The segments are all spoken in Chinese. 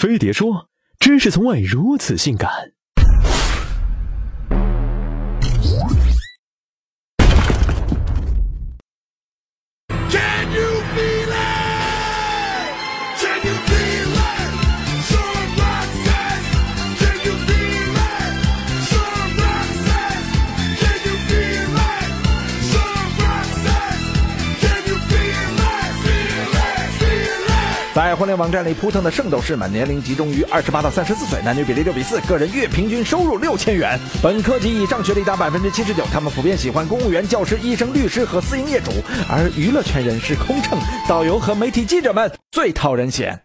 飞碟说：“知识从未如此性感。”在婚恋网站里扑腾的圣斗士们，年龄集中于二十八到三十四岁，男女比例六比四，个人月平均收入六千元，本科及以上学历达百分之七十九。他们普遍喜欢公务员、教师、医生、律师和私营业主，而娱乐圈人士、空乘、导游和媒体记者们最讨人嫌。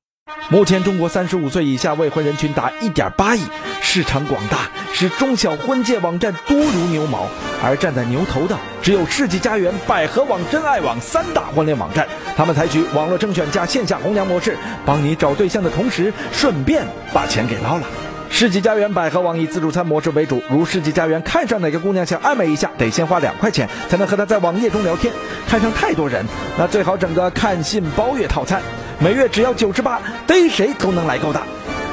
目前，中国三十五岁以下未婚人群达一点八亿，市场广大，使中小婚介网站多如牛毛。而站在牛头的只有世纪佳缘、百合网、真爱网三大婚恋网站。他们采取网络征选加线下红娘模式，帮你找对象的同时，顺便把钱给捞了。世纪佳缘、百合网以自助餐模式为主，如世纪佳缘看上哪个姑娘想暧昧一下，得先花两块钱才能和她在网页中聊天。看上太多人，那最好整个看信包月套餐，每月只要九十八，逮谁都能来勾搭。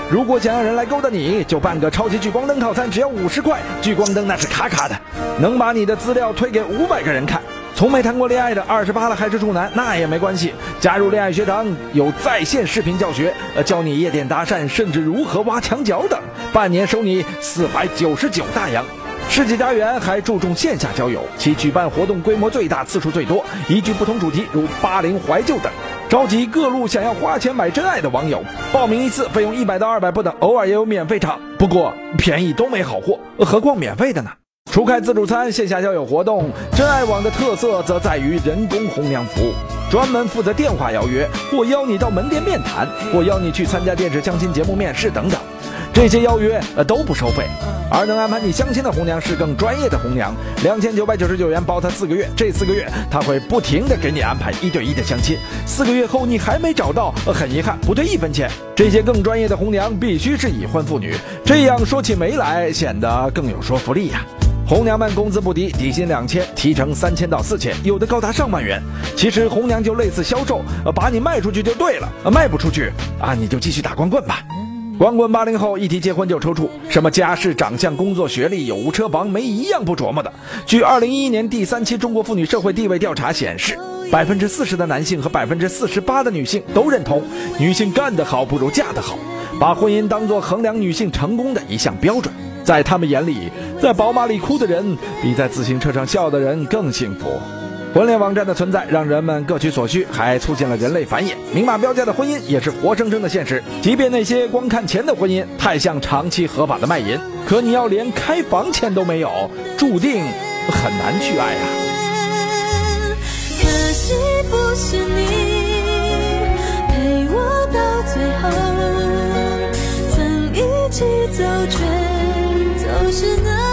如果想让人来勾搭你，就办个超级聚光灯套餐，只要五十块。聚光灯那是卡卡的，能把你的资料推给五百个人看。从没谈过恋爱的，二十八了还是处男，那也没关系。加入恋爱学堂，有在线视频教学，呃，教你夜店搭讪，甚至如何挖墙脚等。半年收你四百九十九大洋。世纪佳缘还注重线下交友，其举办活动规模最大，次数最多，依据不同主题，如八零怀旧等。召集各路想要花钱买真爱的网友，报名一次费用一百到二百不等，偶尔也有免费场，不过便宜都没好货，何况免费的呢？除开自助餐、线下交友活动，真爱网的特色则在于人工红娘服务，专门负责电话邀约，或邀你到门店面谈，或邀你去参加电视相亲节目面试等等。这些邀约呃都不收费，而能安排你相亲的红娘是更专业的红娘，两千九百九十九元包她四个月，这四个月她会不停的给你安排一对一的相亲，四个月后你还没找到，呃很遗憾不退一分钱。这些更专业的红娘必须是已婚妇女，这样说起媒来显得更有说服力呀、红娘们工资不低，底薪两千，提成三千到四千，有的高达上万元。其实红娘就类似销售，呃把你卖出去就对了，呃卖不出去啊你就继续打光棍吧。光棍八零后一提结婚就抽搐，什么家世、长相、工作、学历、有无车房，没一样不琢磨的。据二零一一年第三期中国妇女社会地位调查显示，百分之四十的男性和百分之四十八的女性都认同，女性干得好不如嫁得好，把婚姻当作衡量女性成功的一项标准。在他们眼里，在宝马里哭的人比在自行车上笑的人更幸福。婚恋网站的存在让人们各取所需，还促进了人类繁衍。明码标价的婚姻也是活生生的现实。即便那些光看钱的婚姻太像长期合法的卖淫，可你要连开房钱都没有，注定很难去爱啊。可惜不是你陪我到最后，曾一起走，却走失那